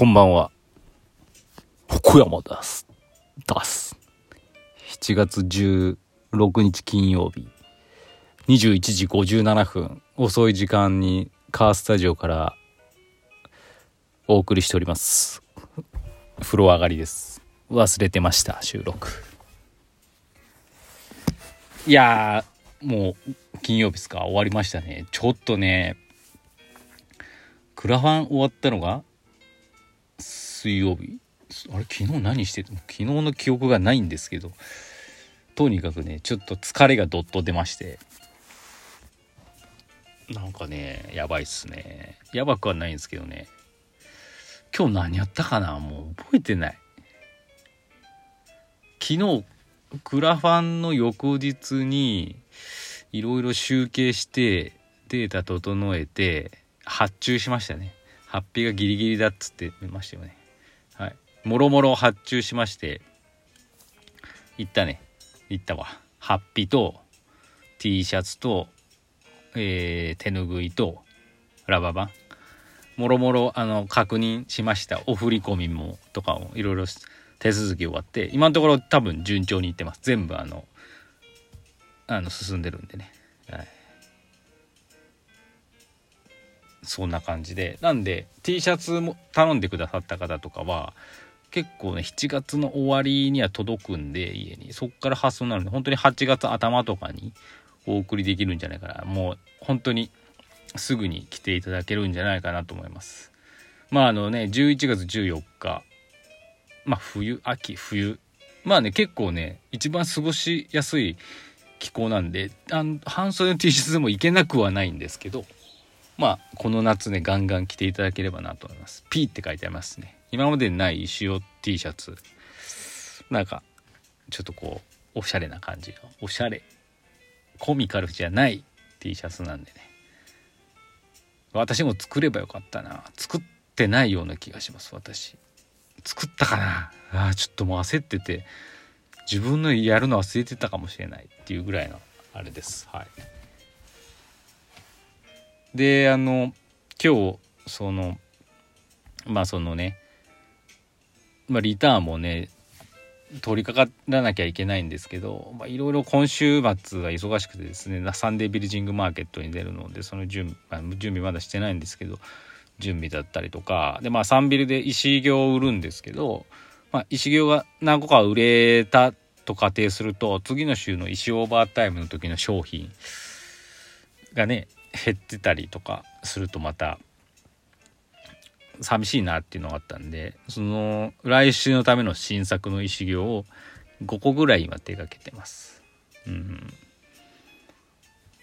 こんばんは。福山です。出す。7月16日金曜日。21時57分。遅い時間にカースタジオからお送りしております。風呂上がりです。忘れてました、収録。いやもう金曜日ですか？終わりましたね。ちょっとね、クラファン終わったのが水曜日？あれ昨日何してた昨日の記憶がないんですけどとにかくねちょっと疲れがどっと出まして。なんかねやばいっすね。やばくはないんですけどね。今日何やったかな？もう覚えてない。昨日クラファンの翌日にいろいろ集計してデータ整えて発注しましたね。発費がギリギリだっつってましたよね。もろもろ発注しまして行ったね。行ったわ。ハッピと T シャツと、えー、手ぬぐいとラバーバ。ンもろもろあの確認しました。お振り込みもとかをいろいろ手続き終わって今のところ多分順調にいってます。全部あのあの進んでるんでね、はい、そんな感じで。なんで T シャツも頼んでくださった方とかは結構ね7月の終わりには届くんで家に。そっから発送になるんで本当に8月頭とかにお送りできるんじゃないかな。もう本当にすぐに来ていただけるんじゃないかなと思います。まああのね11月14日。まあ冬秋冬。まあね結構ね一番過ごしやすい気候なんであの半袖の T シャツでもいけなくはないんですけど。まあこの夏ねガンガン着ていただければなと思います。P って書いてありますね。今までにない石尾 T シャツ。なんかちょっとこうおしゃれな感じのおしゃれ。コミカルじゃない T シャツなんでね。私も作ればよかったな。作ってないような気がします私。作ったかな。あちょっともう焦ってて自分のやるの忘れてたかもしれないっていうぐらいのあれです。はい。であの今日そのまあそのね、まあ、リターンもね取り掛からなきゃいけないんですけどいろいろ今週末は忙しくてですねサンデービルジングマーケットに出るのでその準備準備まだしてないんですけど準備だったりとかでまあサンビルで石行を売るんですけど、まあ、石行が何個か売れたと仮定すると次の週の石オーバータイムの時の商品がね減ってたりとかするとまた寂しいなっていうのがあったんでその来週のための新作の石行を5個ぐらい今手がけてます。うん、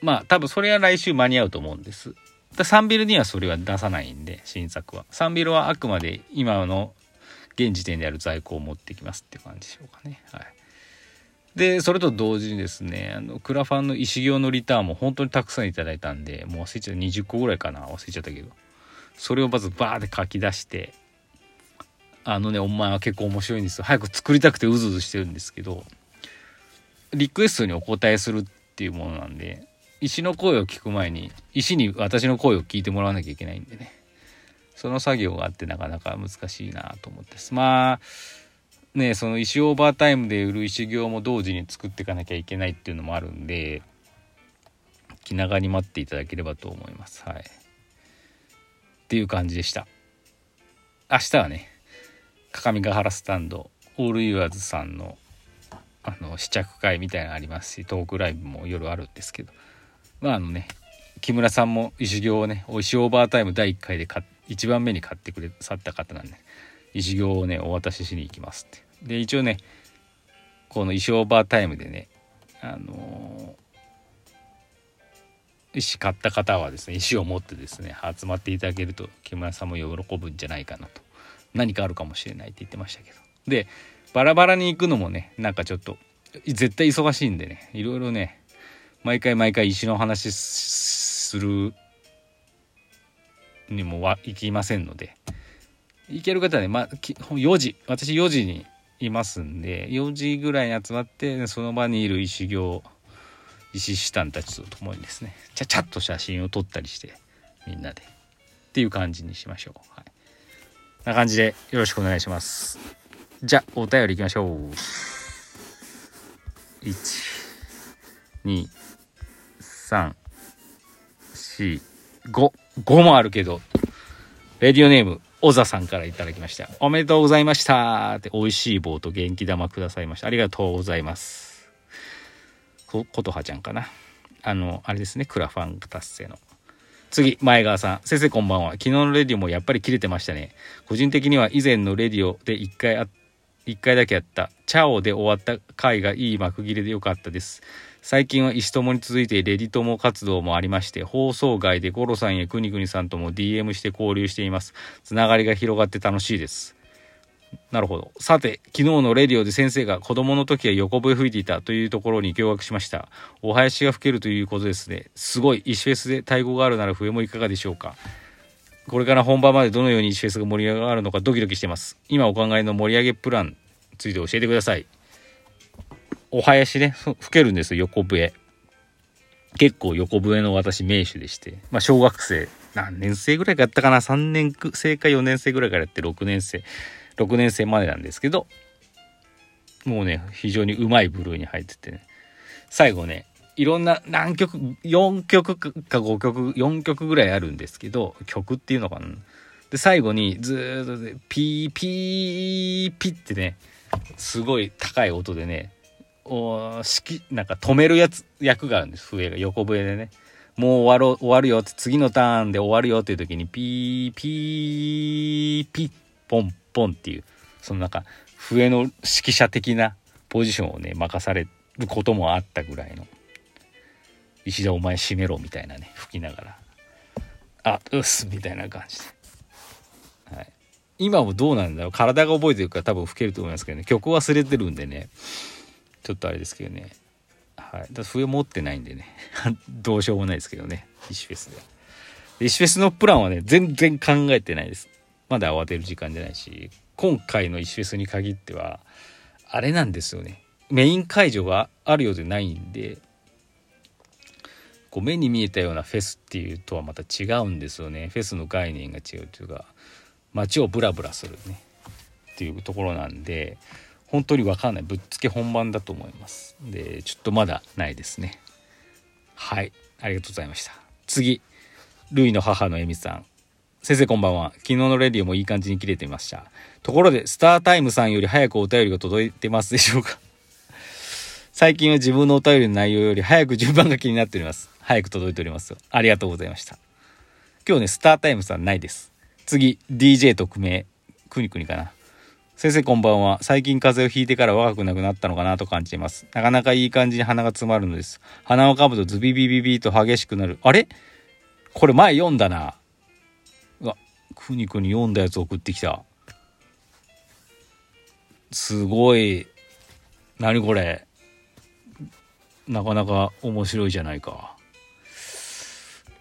まあ多分それは来週間に合うと思うんです。サンビルにはそれは出さないんで新作は。サンビルはあくまで今の現時点である在庫を持ってきますって感じでしょうかね。はい。でそれと同時にですねあのクラファンの石行のリターンも本当にたくさんいただいたんでもう忘れちゃった。20個ぐらいかな。忘れちゃったけど。それをまずバーって書き出してあのねお前は結構面白いんですよ。早く作りたくてうずうずしてるんですけどリクエストにお答えするっていうものなんで石の声を聞く前に石に私の声を聞いてもらわなきゃいけないんでね。その作業があってなかなか難しいなと思ってまあねその石オーバータイムで売る石行も同時に作っていかなきゃいけないっていうのもあるんで気長に待っていただければと思います。はい。っていう感じでした。明日はね各務原スタンドオールユアーズさんのあの試着会みたいなのありますしトークライブも夜あるんですけど。まああのね木村さんも石行をね石オーバータイム第1回で1番目に買ってくださった方なんで石行をねお渡ししに行きますって。で一応ねこの石オーバータイムでねあのー、石買った方はですね石を持ってですね集まっていただけると木村さんも喜ぶんじゃないかなと。何かあるかもしれないって言ってましたけど。でバラバラに行くのもねなんかちょっと絶対忙しいんでねいろいろね毎回毎回石の話するにもは行きませんので。行ける方はね、まあ、4時私4時にいますんで4時ぐらいに集まってその場にいる石行石師団たちと共にですねちゃちゃっと写真を撮ったりしてみんなで。っていう感じにしましょう。はい、な感じでよろしくお願いします。じゃお便りいきましょう。12345もあるけど。レディオネーム。小座さんから頂きました。おめでとうございましたって美味しい棒と元気玉くださいました。ありがとうございます。こことはちゃんかな。あのあれですね。クラファン達成の。次前川さん。先生こんばんは。昨日のレディオもやっぱり切れてましたね。個人的には以前のレディオで1回あ1回だけやったチャオで終わった回がいい幕切れでよかったです最近は石友に続いてレディ友活動もありまして放送外でゴロさんやくにくにさんとも DM して交流していますつながりが広がって楽しいですなるほど。さて、昨日のレディオで先生が子供の時は横笛吹いていたというところに驚愕しました。お囃子が吹けるということですね。すごい。石フェスで太鼓があるなら笛もいかがでしょうか。これから本番までどのようにフェスが盛り上がるのかドキドキしてます。今お考えの盛り上げプランについて教えてください。お囃子ね、吹けるんですよ、横笛。結構横笛の私名手でして、まあ小学生、何年生ぐらいかやったかな ?3 年生か4年生ぐらいからやって6年生。6年生までなんですけどもうね非常にうまい部類に入っててね最後ねいろんな何曲4曲か5曲4曲ぐらいあるんですけど曲っていうのかな。で最後にずっとピーピーピーってねすごい高い音でねお式なんか止めるやつ役があるんです。笛が横笛でね。もう終わろう終わるよって次のターンで終わるよっていう時にピーピーピーポンポンっていうそのなんか笛の指揮者的なポジションをね任されることもあったぐらいの。石田お前閉めろみたいなね吹きながら。あうっすみたいな感じ。で、はい、今もどうなんだろう。体が覚えてるから多分吹けると思いますけどね。曲忘れてるんでね。ちょっとあれですけどね。はい。だ笛持ってないんでね。どうしようもないですけどね。石フェスで石フェスのプランはね全然考えてないです。まだ慌てる時間じゃないし。今回の石フェスに限ってはあれなんですよね。メイン会場があるようでないんでこう目に見えたようなフェスっていうとはまた違うんですよね。フェスの概念が違うというか街をブラブラするね。っていうところなんで本当に分かんない。ぶっつけ本番だと思います。でちょっとまだないですね。はい。ありがとうございました。次。ルイの母のエミさん。先生こんばんは。昨日のレディオもいい感じに切れていました。ところで、スタータイムさんより早くお便りが届いてますでしょうか？最近は自分のお便りの内容より早く順番が気になっております。早く届いております。ありがとうございました。今日ね、スタータイムさんないです。次、DJ 特命。くにくにかな。先生こんばんは。最近風邪をひいてから若くなくなったのかなと感じています。なかなかいい感じに鼻が詰まるのです。鼻をかむとズビビビビと激しくなる。あれ？これ前読んだな。くにくに読んだやつ送ってきた。すごい。何これ？なかなか面白いじゃないか。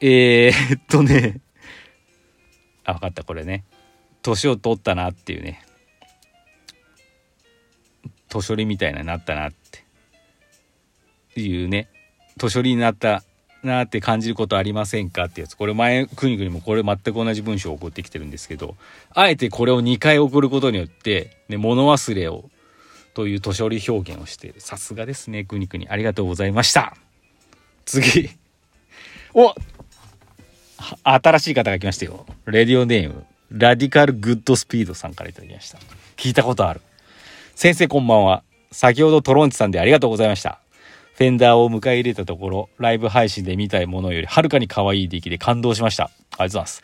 えー、っとね。あ、分かった、これね。年を取ったなっていうね。年寄りみたいななったなっていうね。年寄りになったなって感じることありませんかってやつ。これ前、くにくにもこれ全く同じ文章を送ってきてるんですけど、あえてこれを2回送ることによって、ね、物忘れを、という年寄り表現をしている。さすがですね、くにくに。ありがとうございました。次。お新しい方が来ましたよ。レディオネーム、ラディカルグッドスピードさんから頂きました。聞いたことある。先生こんばんは。先ほどトロンチさんでありがとうございました。フェンダーを迎え入れたところ、ライブ配信で見たいものよりはるかに可愛い出来で感動しました。ありがとうございます。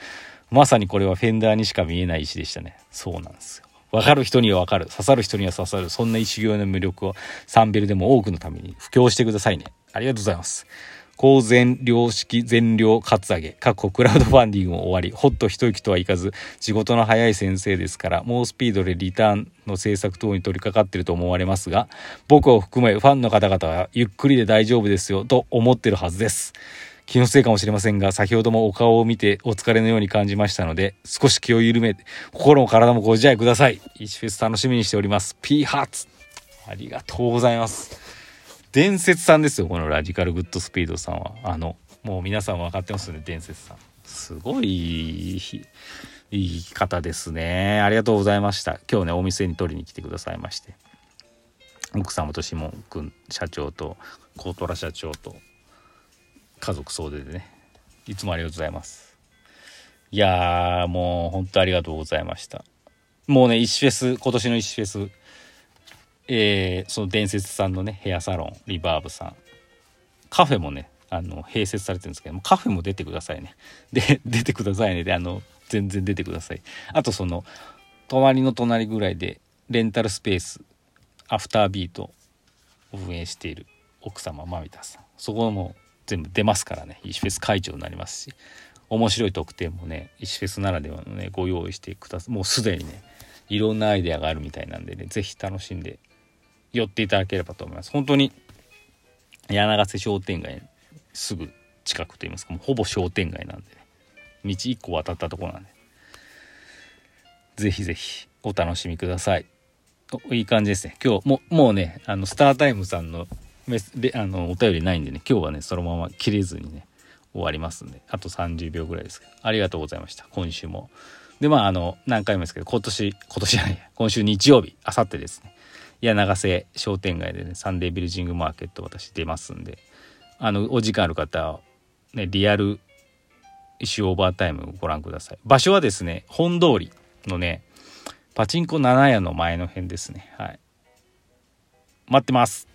まさにこれはフェンダーにしか見えない石でしたね。そうなんですよ。わかる人にはわかる。刺さる人には刺さる。そんな石行の魅力をサンベルでも多くのために布教してくださいね。ありがとうございます。高全量式全量カツアゲ、過去クラウドファンディングも終わり、ほっと一息とはいかず、仕事の早い先生ですから、猛スピードでリターンの制作等に取り掛かってると思われますが、僕を含めファンの方々はゆっくりで大丈夫ですよ、と思ってるはずです。気のせいかもしれませんが、先ほどもお顔を見てお疲れのように感じましたので、少し気を緩めて、心も体もご自愛ください。1フェス楽しみにしております。P ハーツありがとうございます。伝説さんですよこのラジカルグッドスピードさんはあのもう皆さん分かってますよね伝説さんすごいいい方ですね。ありがとうございました。今日ね、お店に取りに来てくださいまして。奥様とシモン君社長とコートラ社長と家族総出でね。いつもありがとうございます。いやーもう本当ありがとうございました。もうね石フェス今年の石フェス。えー、その伝説さんのねヘアサロンリバーブさん。カフェもねあの併設されてるんですけどもカフェも出てくださいね。で 出てくださいね。であの全然出てください。あとその隣の隣ぐらいでレンタルスペースアフタービートを運営している奥様まみたさん。そこも全部出ますからね。石フェス会長になりますし。面白い特典もね石フェスならではのねご用意してくださいもうすでにねいろんなアイデアがあるみたいなんでね是非楽しんで寄っていただければと思います。本当に柳瀬商店街すぐ近くといいますかもうほぼ商店街なんでね道1個渡ったとこなんで。是非是非お楽しみください。いい感じですね。今日ももうねあのスタータイムさんのあのお便りないんでね今日はねそのまま切れずにね終わりますんであと30秒ぐらいですけど。ありがとうございました。今週も。でまああの何回もですけど今年今年じゃない今週日曜日あさってですね。いや長瀬商店街でねサンデービルジングマーケット私出ますんで。あのお時間ある方はねリアルイシュオーバータイムをご覧ください。場所はですね本通りのねパチンコ7屋の前の辺ですね。はい。待ってます。